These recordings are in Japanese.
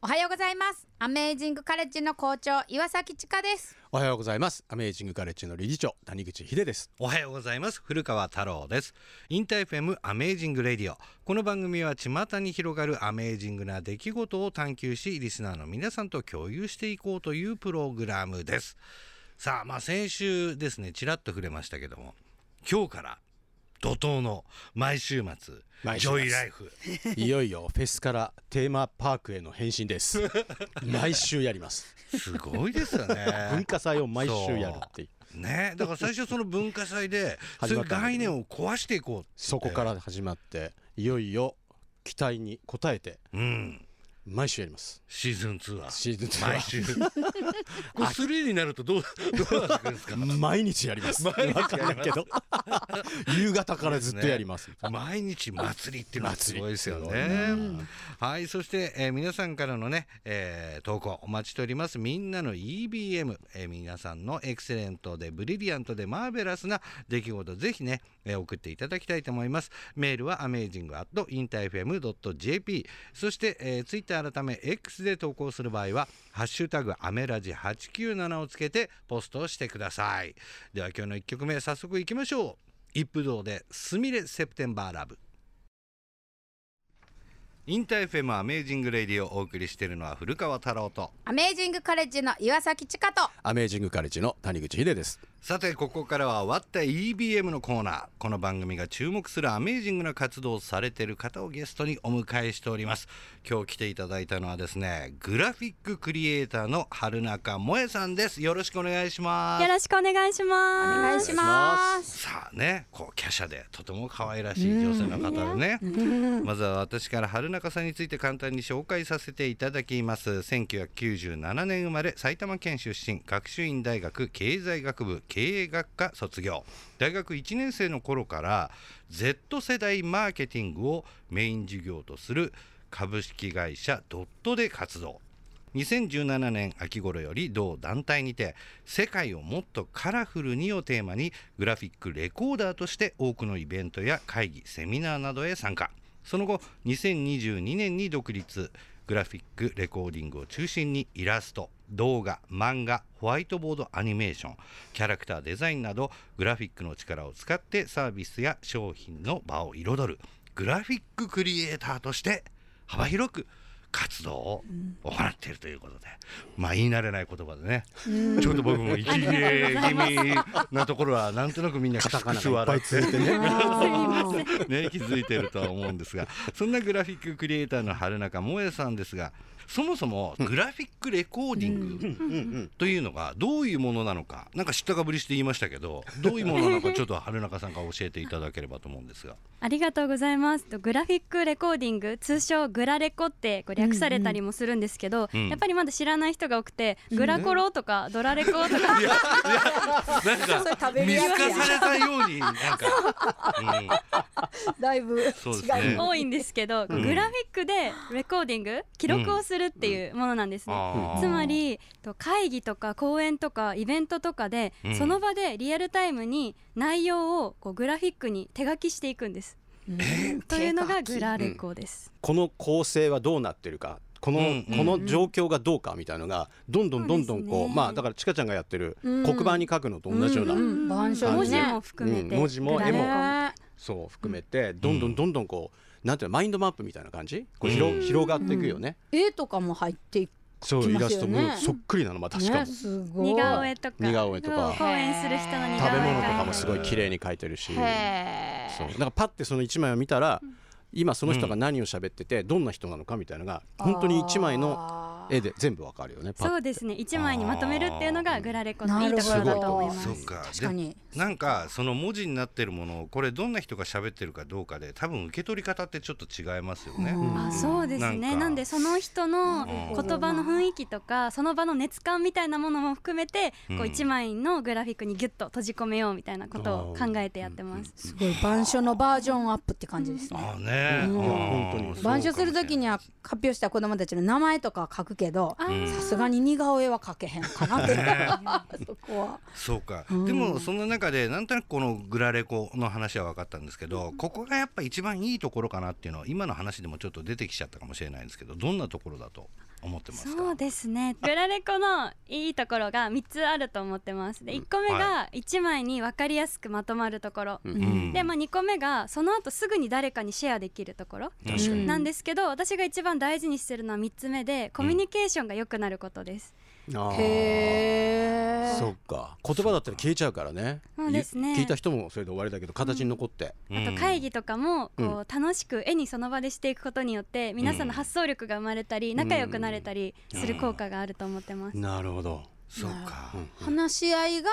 おはようございます。アメージングカレッジの校長岩崎千佳です。おはようございます。アメージングカレッジの理事長谷口秀です。おはようございます。古川太郎です。インターフェムアメージングレディオ。この番組は巷に広がるアメージングな出来事を探求しリスナーの皆さんと共有していこうというプログラムです。さあまあ先週ですねちらっと触れましたけども今日から怒涛の毎週末毎週末。ジョイライフ。いよいよフェスからテーマパークへの変身です。毎週やります。すごいですよね。文化祭を毎週やるっていう。ね。だから最初その文化祭で そういう概念を壊していこうそこから始まっていよいよ期待に応えてうん毎週やります。シーズン2は。シーズン2は。毎週。これ3になるとどうどうなってくるんですか？毎日やります。毎日やりけど。夕方からずっとやります。毎日祭りっていうのはすごいですよすね。はい、そして、えー皆さんからのね、えー投稿お待ちしております。みんなの EBM、えー皆さんのエクセレントでブリリアントでマーベラスな出来事ぜひね、えー送っていただきたいと思います。メールは amazing.interfm.jp そして、えー、ツイッター改め X で投稿する場合はハッシュタグアメラジ897をつけてポストをしてください。では今日の1曲目早速いきましょう。一風堂でスミレセプテンバーラブ。インター FMアメージングレディオをお送りしているのは古川太郎と。アメージングカレッジの岩崎千佳と。アメージングカレッジの谷口秀です。さてここからは割った EBM のコーナー。この番組が注目するアメージングな活動をされている方をゲストにお迎えしております。今日来ていただいたのはですねグラフィッククリエイターの春中萌さんです。よろしくお願いします。よろしくお願いします。お願いしますさあねこう華奢でとても可愛らしい女性の方でね。まずは私から春中中さんについて簡単に紹介させていただきます。1997年生まれ埼玉県出身学習院大学経済学部経営学科卒業。大学1年生の頃から Z 世代マーケティングをメイン事業とする株式会社ドットで活動。2017年秋頃より同団体にて「世界をもっとカラフルに」をテーマにグラフィックレコーダーとして多くのイベントや会議セミナーなどへ参加。その後2022年に独立。グラフィックレコーディングを中心にイラスト動画漫画ホワイトボードアニメーション。キャラクターデザインなどグラフィックの力を使ってサービスや商品の場を彩る。グラフィッククリエイターとして幅広く活動を行っているということで、まあ言い慣れない言葉でね、ちょっと僕も息切れ気味なところはなんとなくみんなカタカナがいっぱいついてね。ね、気づいてるとは思うんですが。そんなグラフィッククリエイターの春中萌えさんですがそもそもグラフィックレコーディングというのがどういうものなのかなんか知ったかぶりして言いましたけどどういうものなのかちょっと春中さんから教えていただければと思うんですが。ありがとうございます。とグラフィックレコーディング、通称グラレコってこう略されたりもするんですけど、うん。やっぱりまだ知らない人が多くて、グラコロとかドラレコとか、いやいやなんか見透かされたようになんか、だいぶ違そうね。い多いんですけど、うん。グラフィックでレコーディング、記録をするっていうものなんですね。つまりと会議とか講演とかイベントとかで、うん。その場でリアルタイムに内容をこうグラフィックに手書きしていくんです。というのがグラレコです。この構成はどうなってるかこの、うんこの状況がどうかみたいのがどんどんどんどんこうね。まあだからちかちゃんがやってるうん。黒板に書くのと同じような、うん板書文字にねも含めて、うん。文字も絵もねそう含めてどんどんどんどんこうなんていうのマインドマップみたいな感じ？こう広,、うん。広がっていくよね、絵とかも入っていそうきイラストもそっくりなの。またしかも、ねすごい。似顔絵とか。似顔絵とか。講演する人の似食べ物とかもすごい綺麗に描いてるし。へそう。だからパッてその1枚を見たら、今その人が何を喋っててどんな人なのかみたいなのが本当に1枚の絵で全部わかるよねそうですね。一枚にまとめるっていうのがグラレコのいいところだと思います。そうか。確かに。なんかその文字になってるものをこれどんな人が喋ってるかどうかで多分受け取り方ってちょっと違いますよね。あそうですね。なんでその人の言葉の雰囲気とかその場の熱感みたいなものも含めてこう一枚のグラフィックにギュッと閉じ込めようみたいなことを考えてやってます。すごい板書のバージョンアップって感じですね。ああね、本当に板書するときには発表した子供たちの名前とかは書くけどさすがに似顔絵は描けへんかなって。そこは。そうか、うん。でもそんな中でなんとなくこのグラレコの話は分かったんですけど、ここがやっぱ一番いいところかなっていうのは今の話でもちょっと出てきちゃったかもしれないんですけどどんなところだと？思ってますか？そうですね。グラレコのいいところが3つあると思ってます。で1個目が1枚に分かりやすくまとまるところ、うん。うん。で、まあ、2個目がその後すぐに誰かにシェアできるところ。なんですけど私が一番大事にしてるのは3つ目でコミュニケーションが良くなることです、あーへそっか。言葉だったら消えちゃうからね。そうですね。聞いた人もそれで終わりだけど形に残って、うん。あと会議とかもうん。こう楽しく絵にその場でしていくことによって皆さんの発想力が生まれたり仲良くなれたりする効果があると思ってます。なるほど、そうか、話し合いが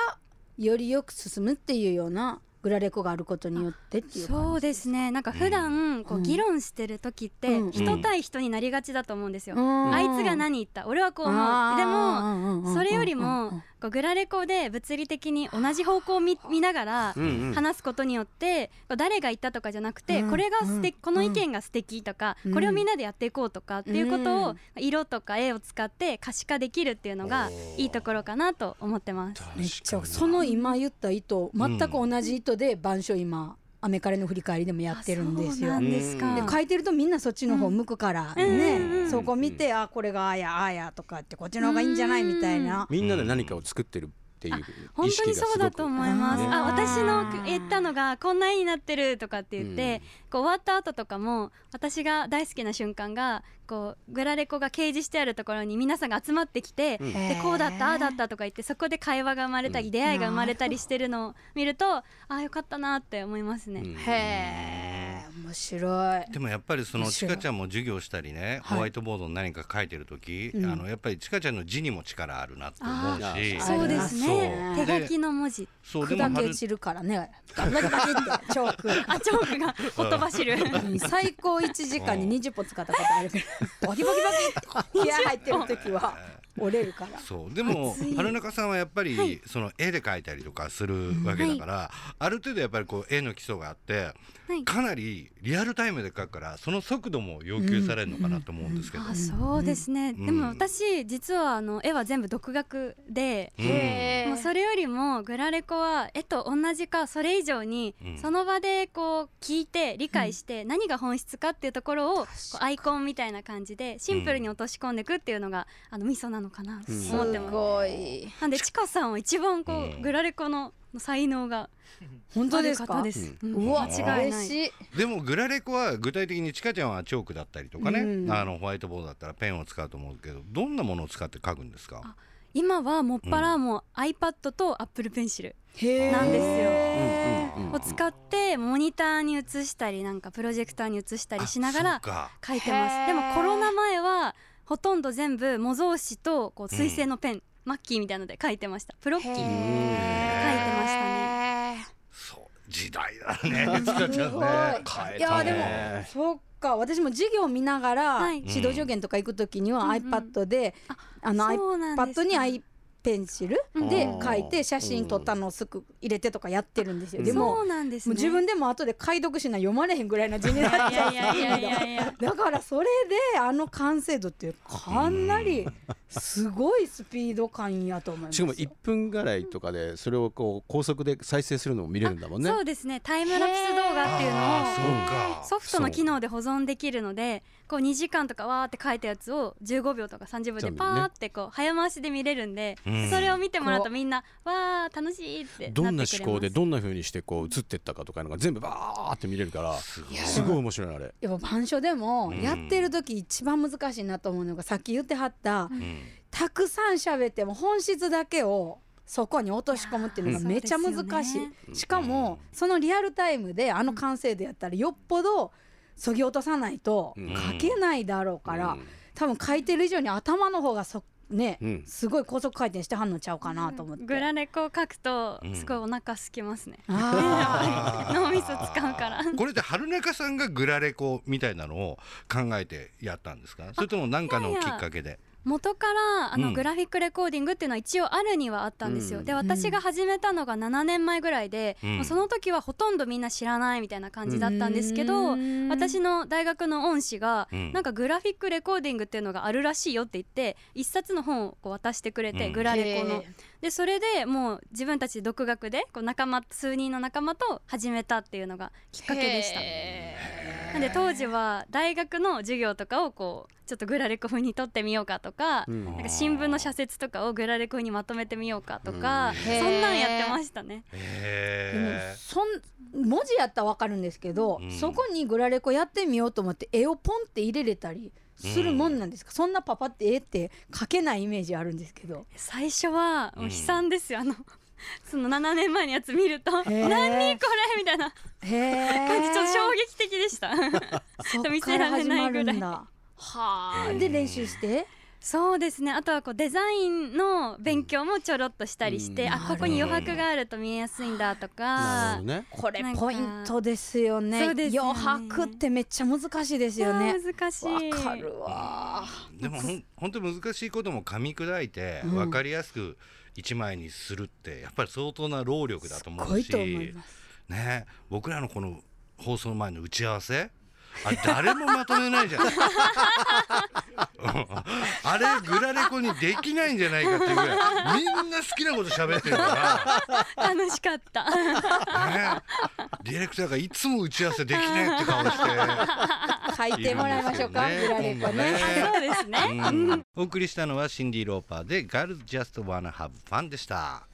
よりよく進むっていうようなグラレコがあることによってっていうそうですね。なんか普段こううん。議論してる時ってうん。人対人になりがちだと思うんですよ。うん。あいつが何言った？俺はこう思う。でももそれよりもこうグラレコで物理的に同じ方向を見見ながら話すことによって誰が言ったとかじゃなくてうん。これが素うん。敵この意見が素敵とかうん。これをみんなでやっていこうとかっていうことをうん。色とか絵を使って可視化できるっていうのがいいところかなと思ってます。めっちゃその今言った意図全く同じ意図で板書今アメカレの振り返りでもやってるんですよ。ですか。で書いてるとみんなそっちの方向くからうんうんうんねうん。そこ見てあこれがああやああやとかってこっちの方がいいんじゃないみたいな。みんなで何かを作ってるっていう本当にそうだと思います。ね。あ、私の言ったのがこんな絵になってるとかって言って、こう終わった後とかも私が大好きな瞬間がこうグラレコが掲示してあるところに皆さんが集まってきて、うん。でこうだったああだったとか言ってそこで会話が生まれたり、うん。出会いが生まれたりしてるのを見るとああよかったなって思いますね。うん。へえ面白い。でもやっぱりそのちかちゃんも授業したりね、はい。ホワイトボードに何か書いてる時、うん。あのやっぱりちかちゃんの字にも力あるなって思うあしー。そうですね。手書きの文字そう。で砕け散るからね。バキバキバてチョーク。あチョークがほとばしる。うん。最高1時間に20本使ったことある。け どバキバキバキ。って気合入ってる時は折れるから。そう。でも春中さんはやっぱり、その絵で描いたりとかするわけだから、ある程度やっぱりこう絵の基礎があってはい。かなりリアルタイムで描くからその速度も要求されるのかなと思うんですけど、あそうですね、うん。でも私実はあの絵は全部独学で、うん。もうそれよりもグラレコは絵と同じかそれ以上にうん。その場でこう聞いて理解して何が本質かっていうところをアイコンみたいな感じでシンプルに落とし込んでいくっていうのがあのミソなのかなとうん。す思ってます。ごい。なんでちかさんは一番こう、うん。グラレコの才能が本当ですか？ある方です。うん。うわ間違いない。でもグラレコは具体的にちかちゃんはチョークだったりとかね、うん。あのホワイトボードだったらペンを使うと思うけどどんなものを使って書くんですか？あ今はもっぱらもう iPad と Apple Pencil へー。なんですよ。うんうんうんを使ってモニターに映したりなんかプロジェクターに映したりしながら書いてます。でもコロナ前はほとんど全部模造紙とこう水性のペン、マッキーみたいので書いてました。プロッキー書いてましたね。そう時代だね。ちかちゃんね。い。やたでもねそっか。私も授業見ながら、はい。指導助言とか行く時にはうんうん。iPad で、ああのそうなんです iPad にか i ペンシルうん。で書いて写真撮ったのをすぐ入れてとかやってるんですよ。でそもうなんですね。もう自分でも後で解読しな読まれへんぐらいの字になっちゃういやいやいやいやいや。だからそれであの完成度ってかなりすごいスピード感やと思います。しかも1分ぐらいとかでそれをこう高速で再生するのも見れるんだもんね。そうですね。タイムラプス動画っていうのをソフトの機能で保存できるのでこう2時間とかわーって書いたやつを15秒とか30秒でパーってこう早回しで見れるんで、うん。それを見てもらうとみんなわー楽しいってなってくれどます。んな思考でどんな風にしてこう映ってったかとかいうのが全部バーって見れるからすごい面白いあれ。やっぱ板書でもうん。やってる時一番難しいなと思うのがさっき言ってはったうん。たくさん喋っても本質だけをそこに落とし込むっていうのがめっちゃ難しそうですよねい。しかもそのリアルタイムであの完成度やったらよっぽどそぎ落とさないとうん。書けないだろうから、うん。多分書いてる以上に頭の方がそね、うん。すごい高速回転してはんのちゃうかなと思って。グラレコを書くとうん。すごいお腹空きますね、あ 脳みそ使うから。これで春中さんがグラレコみたいなのを考えてやったんですか？それとも何かのきっかけで？元からあの、うん。グラフィックレコーディングっていうのは一応あるにはあったんですよ、うんで私が始めたのが7年前ぐらいで、うん。もうその時はほとんどみんな知らないみたいな感じだーったんですけど、うん。私の大学の恩師が、うん。なんかグラフィックレコーディングっていうのがあるらしいよって言って一冊の本をこう渡してくれて、うん。グラレコの。へでそれでもう自分たちで独学でこう仲間数人の仲間と始めたっていうのがきっかけでした。へなんで当時は大学の授業とかをこうちょっとグラレコ風に撮ってみようかとか,、うん。なんか新聞の社説とかをグラレコ風にまとめてみようかとか、うん。そんなんやってましたね。でもへそん文字やったらわかるんですけど、うん。そこにグラレコやってみようと思って絵をポンって入れれたりするもんなんですか、そんなパパって絵って描けないイメージあるんですけど。最初はもううん悲惨ですよ、あの その7年前のやつ見ると「へー。何これ!」みたいな。感じちょっと衝撃的でした。見せかられないぐらい。はあ、うんで練習して？そうですね。あとはこうデザインの勉強もちょろっとしたりして、うんあここに余白があると見えやすいんだとかね。これポイントですよね。ね。余白ってめっちゃ難しいですよね。難しい。わかるわ。ーでもほん本当難しいことも噛み砕いてうん。分かりやすく一枚にするってやっぱり相当な労力だと思うしと思います。ね。僕らのこの放送前の打ち合わせあれ誰もまとめないじゃん あれグラレコにできないんじゃないかっていうぐらいみんな好きなこと喋ってるか楽しかった。らね。ディレクターがいつも打ち合わせできないって顔して。書いてもらいましょうかグラレコね。そうですね、うん。お送りしたのはシンディ・ローパーで「Girls Just Wanna Have Fun」でした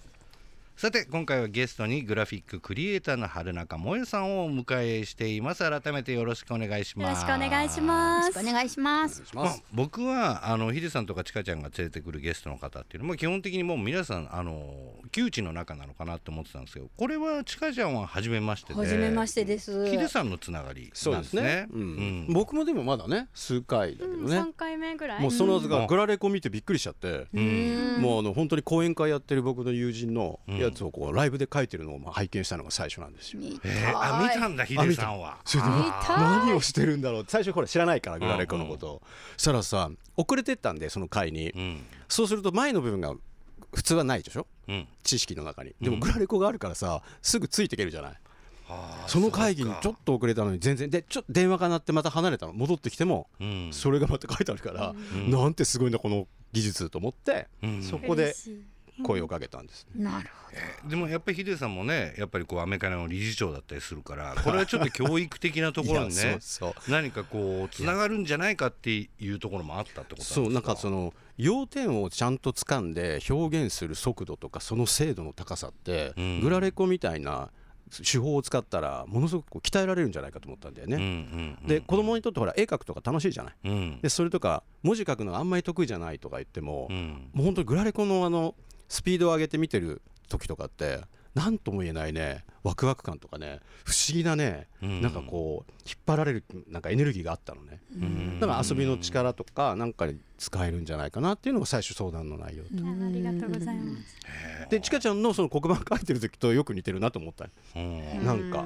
さて今回はゲストにグラフィッククリエイターの春中萌さんをお迎えしています。改めてよろしくお願いしよろますしくお願いします。お願いします。まあお願いします、僕はあのヒデさんとかちかちゃんが連れてくるゲストの方っていうのも基本的にもう皆さんあの窮地の中なのかなと思ってたんですけどこれはちかちゃんは初めましてで初めましてです。ヒデさんのつながりそうなんですね。ね。うん。うん。僕もでもまだね数回だけどうん、ね、3回目ぐらい。もうそのがグラレコ見てびっくりしちゃって、うん。もうあの本当に講演会やってる僕の友人のやつをこうライブで書いてるのをまあ拝見したのが最初なんですよ。見たい。えーあ見たんだヒデさんは。それで見たい。何をしてるんだろう。って最初これ知らないからグラレコのことを、そしたらさ遅れてったんでその回に、うん。そうすると前の部分が普通はないでしょ？うん。知識の中に。でもうんグラレコがあるからさすぐついていけるじゃない？その会議にちょっと遅れたのに全然。でちょっと電話が鳴ってまた離れたの。戻ってきてもうん。それがまた書いてあるから、ん。なんてすごいんだこの技術と思って、うん。そこで声をかけたんです、ね。なるほでもやっぱりヒデさんもねやっぱりこうアメリカの理事長だったりするから これはちょっと教育的なところにねそうそう。何かこうつながるんじゃないかっていうところもあったってことなんですか？そうなんかその要点をちゃんと掴んで表現する速度とかその精度の高さって、うん。グラレコみたいな手法を使ったらものすごく鍛えられるんじゃないかと思ったんだよね。うんうんうんで子供にとってほら絵描くとか楽しいじゃない。うん。でそれとか文字書くのがあんまり得意じゃないとか言っても、うん。もう本当にグラレコのあのスピードを上げて見てる時とかって何とも言えないねワクワク感とかね不思議なね、うん。なんかこう引っ張られるなんかエネルギーがあったのね。うん。だから遊びの力とかなんかに使えるんじゃないかなっていうのが最初相談の内容どあありがとうございますでちかちゃんのその黒板書いてる時とよく似てるなと思ったうん。なんか、う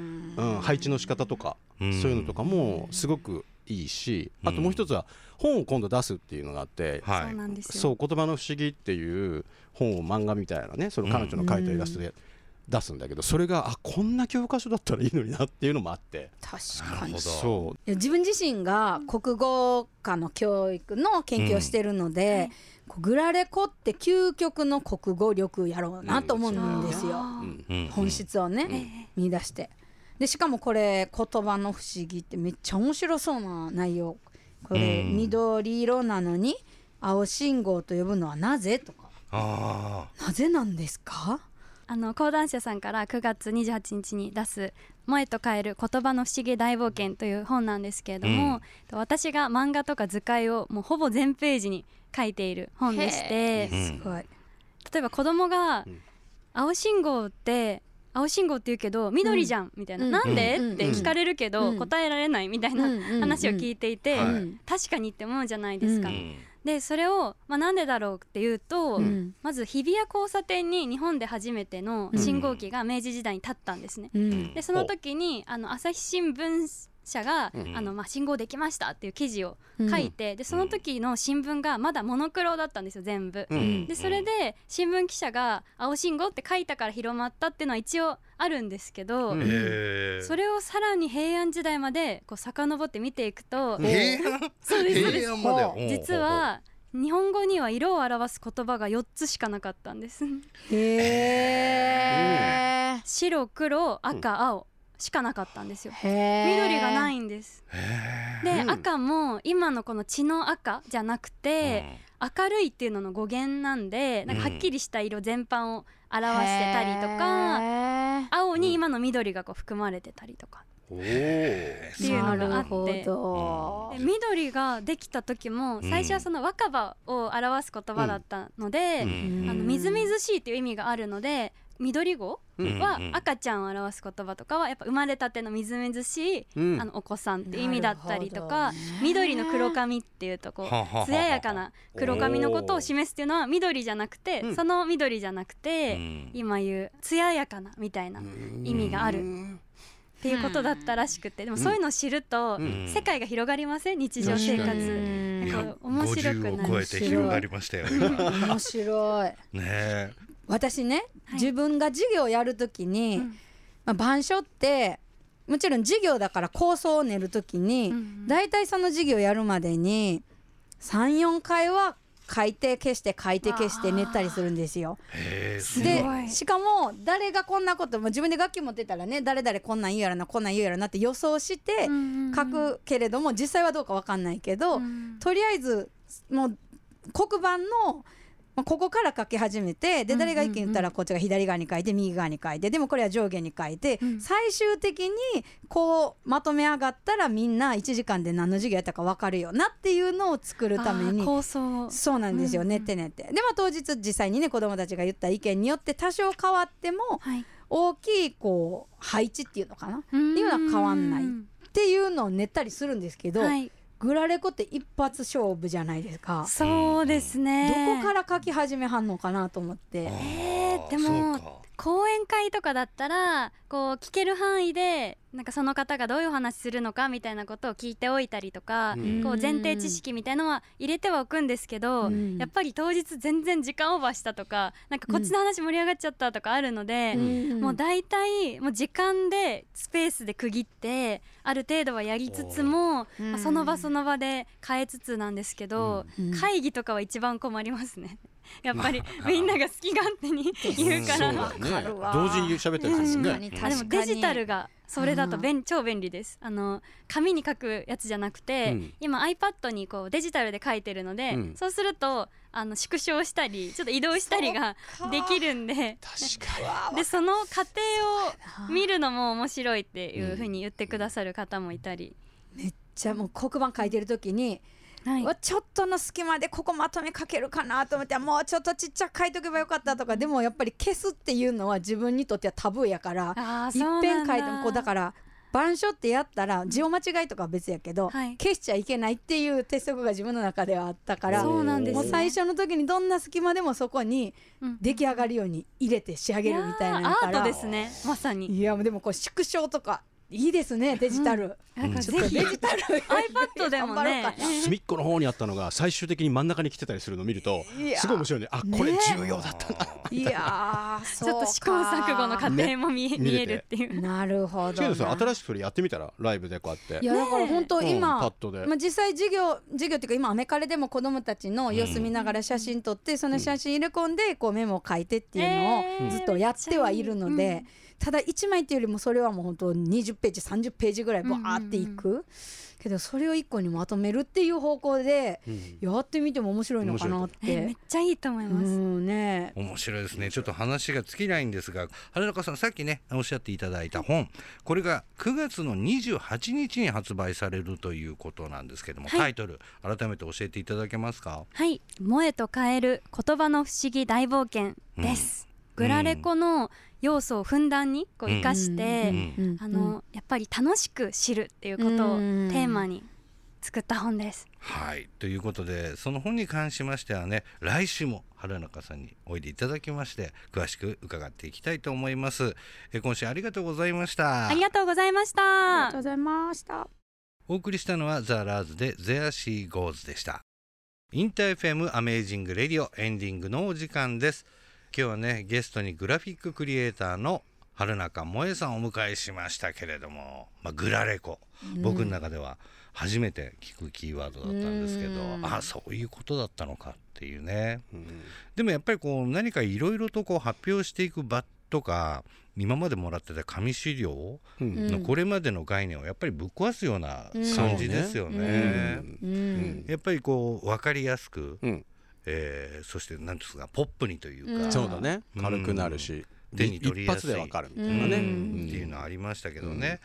ん、配置の仕方とかうん。そういうのとかもすごくいいしあともう一つは本を今度出すっていうのがあってはい。そう言葉の不思議っていう本を漫画みたいなねその彼女の描いたイラストで出すんだけどそれがあこんな教科書だったらいいのになっていうのもあって。確かに。そいや自分自身が国語科の教育の研究をしてるので、こうグラレコって究極の国語力やろうなと思うんですよ、う、うん。うん。本質をね、見出してでしかもこれ言葉の不思議ってめっちゃ面白そうな内容。これ、うん。緑色なのに青信号と呼ぶのはなぜとか。あなぜなんですか？あの講談社さんから9月28日に出す「萌えと変える言葉の不思議大冒険」という本なんですけれども、私が漫画とか図解をもうほぼ全ページに書いている本でしてすごい、例えば子供がうん「青信号って青信号って言うけど緑じゃん」みたいな「うん。なんで?」うん。って聞かれるけど、うん。答えられないみたいな話を聞いていて、確かにって思うじゃないですか。あうん。でそれを、まあ、なんでだろうっていうと、うん。まず日比谷交差点に日本で初めての信号機が明治時代に立ったんですね。うん。でその時にあの朝日新聞社が、うん。あのまあ、信号できましたっていう記事を書いて、でその時の新聞がまだモノクロだったんですよ全部。うん。でそれで新聞記者が「青信号」って書いたから広まったっていうのは一応あるんですけど、それをさらに平安時代までこう遡って見ていくと、平安 そうです実は日本語には色を表す言葉が4つしかなかったんです。へえ、白黒赤青しかなかったんですよ。へ緑がないいんです。で、うん。赤も今のこの血の赤じゃなくて、明るいっていうのの語源なんでなんかはっきりした色全般を表してたりとか、青に今の緑がこう含まれてたりとか。っていうのがあって。で緑ができた時も最初はその若葉を表す言葉だったので、うん。あのみずみずしいっていう意味があるので緑語うん。は赤ちゃんを表す言葉とかはやっぱ生まれたてのみずみずしい、うん。あのお子さんっていう意味だったりとか、緑の黒髪っていうとこう艶やかな黒髪のことを示すっていうのは緑じゃなくて、うん。その緑じゃなくて、うん。今言う艶やかなみたいな意味がある。っていうことだったらしくてでもそういうのを知ると、うん。世界が広がりません？日常生活。なんか面白くな50るを超えて広がりましたよ。今ね面白い。え私ね、はい。自分が授業をやるときに、うん。まあ、板書ってもちろん授業だから構想を練るときに、うんだいたいその授業やるまでに34回は書いて消して書いて消して練ったりするんですよ。でしかも誰がこんなことも自分で楽器持ってたらね誰々こんなん言うやろなこんなん言うやろなって予想して書くけれども実際はどうか分かんないけど、うん。とりあえずもう黒板のまあここから書き始めてでうん誰が意見言ったらこっちが左側に書いて右側に書いてでもこれは上下に書いて、うん。最終的にこうまとめ上がったらみんな1時間で何の授業やったか分かるよなっていうのを作るためにそうなんですよ、うん練って練って。でまあ当日実際にね子どもたちが言った意見によって多少変わってもはい。大きいこう配置っていうのかな？っっていうのは変わんないていうのを練ったりするんですけど、はいグラレコって一発勝負じゃないですか。そうですねどこから書き始めはんのかなと思って。えーでも講演会とかだったらこう聞ける範囲でなんかその方がどういうお話するのかみたいなことを聞いておいたりとか、うん。こう前提知識みたいのは入れてはおくんですけど、うん。やっぱり当日全然時間オーバーしたとかなんかこっちの話盛り上がっちゃったとかあるので、ん。もう大体もう時間でスペースで区切ってある程度はやりつつも、うんまあその場その場で変えつつなんですけど、うん。会議とかは一番困りますね。やっぱり みんなが好き勝手に言うから、そうね。同時に喋ったりすでもデジタルがそれだと便、超便利です。あの紙に書くやつじゃなくて、うん。今 iPad にこうデジタルで書いてるので、うん。そうするとあの縮小したりちょっと移動したりができるんで。確かでその過程を見るのも面白いっていうふうに言ってくださる方もいたり、めっちゃもう黒板書いてる時に、はい。ちょっとの隙間でここまとめかけるかなと思ってもうちょっとちっちゃく書いとけばよかったとかでもやっぱり消すっていうのは自分にとってはタブーやからいっぺん書いてもこうだ。から板書ってやったら字を間違いとかは別やけど、はい。消しちゃいけないっていう鉄則が自分の中ではあったからそうなんですよもう最初の時にどんな隙間でもそこにうん。出来上がるように入れて仕上げるみたいなのやーアーからトですね。まさに。いやでもこう縮小とかいいですねデジタル、なんかちょっとぜひデジタル。iPad でもね。隅っこの方にあったのが最終的に真ん中に来てたりするのを見るとすごい面白いね。あこれね重要だったな、いやーちょっと試行錯誤の過程も見,、ね。見えるっていう。なるほど新しくそれやってみたらライブでこうやって。いやだから本当うん今、パッドで。まあ、実際授業授業っていうか今アメカレでも子どもたちの様子見ながら写真撮って、その写真入れ込んでこうメモを書いてっていうのえー。をずっとやってはいるので、めっちゃいいただ1枚っていうよりもそれはもう本当20ページ30ページぐらいバーっていく、けどそれを1個にまとめるっていう方向でうん。やってみても面白いのかなっえめてっ。ちゃいいと思いうます。んね。面白いですね。ちょっと話が尽きないんですが春中さんさっきねおっしゃっていただいた本。これが9月の28日に発売されるということなんですけども、はい。タイトル改めて教えていただけますか？はい、萌えと変える言葉の不思議大冒険です。グラレコの要素をふんだんにこううん生かして、うんあのやっぱり楽しく知るっていうことをうん。テーマに作った本です。はい。ということでその本に関しましてはね来週も春中さんにおいでいただきまして詳しく伺っていきたいと思います。え今週ありがとうございました。ありがとうございました。ありがとうございました。お送りしたのはザ・ラーズで There She Goes でした。インター FM アメージングレディオエンディングのお時間です今日はねゲストにグラフィッククリエイターの春中萌さんをお迎えしましたけれども、まあ、グラレコ。僕の中では初めて聞くキーワードだったんですけど、うん。あそういうことだったのかっていうね。うん。でもやっぱりこう何かいろいろとこう発表していく場っとか今までもらってた紙資料うん。のこれまでの概念をやっぱりぶっ壊すような感じですよね。ううん。ん。やっぱりこう分かりやすく、うんえーそして何ですかポップにというか、うん。そうだね。うん。軽くなるし手に取りやすい。一発でわかるみたいなね、ううん。っていうのありましたけどね、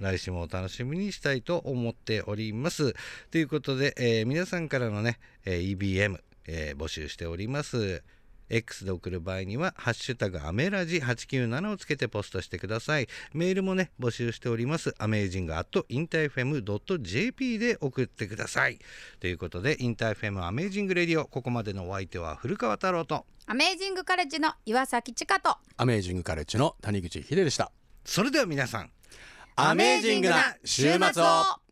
来週もお楽しみにしたいと思っております。ということで、えー皆さんからのね、えー EBM、えー募集しております。X で送る場合には「ハッシュタグアメラジ897」をつけてポストしてください。メールもね募集しております。アメージング at インター FM .jp で送ってください。ということでインター FMアメージングレディオここまでのお相手は古川太郎とアメージングカレッジの岩崎千佳とアメージングカレッジの谷口秀でした。それでは皆さんアメージングな週末を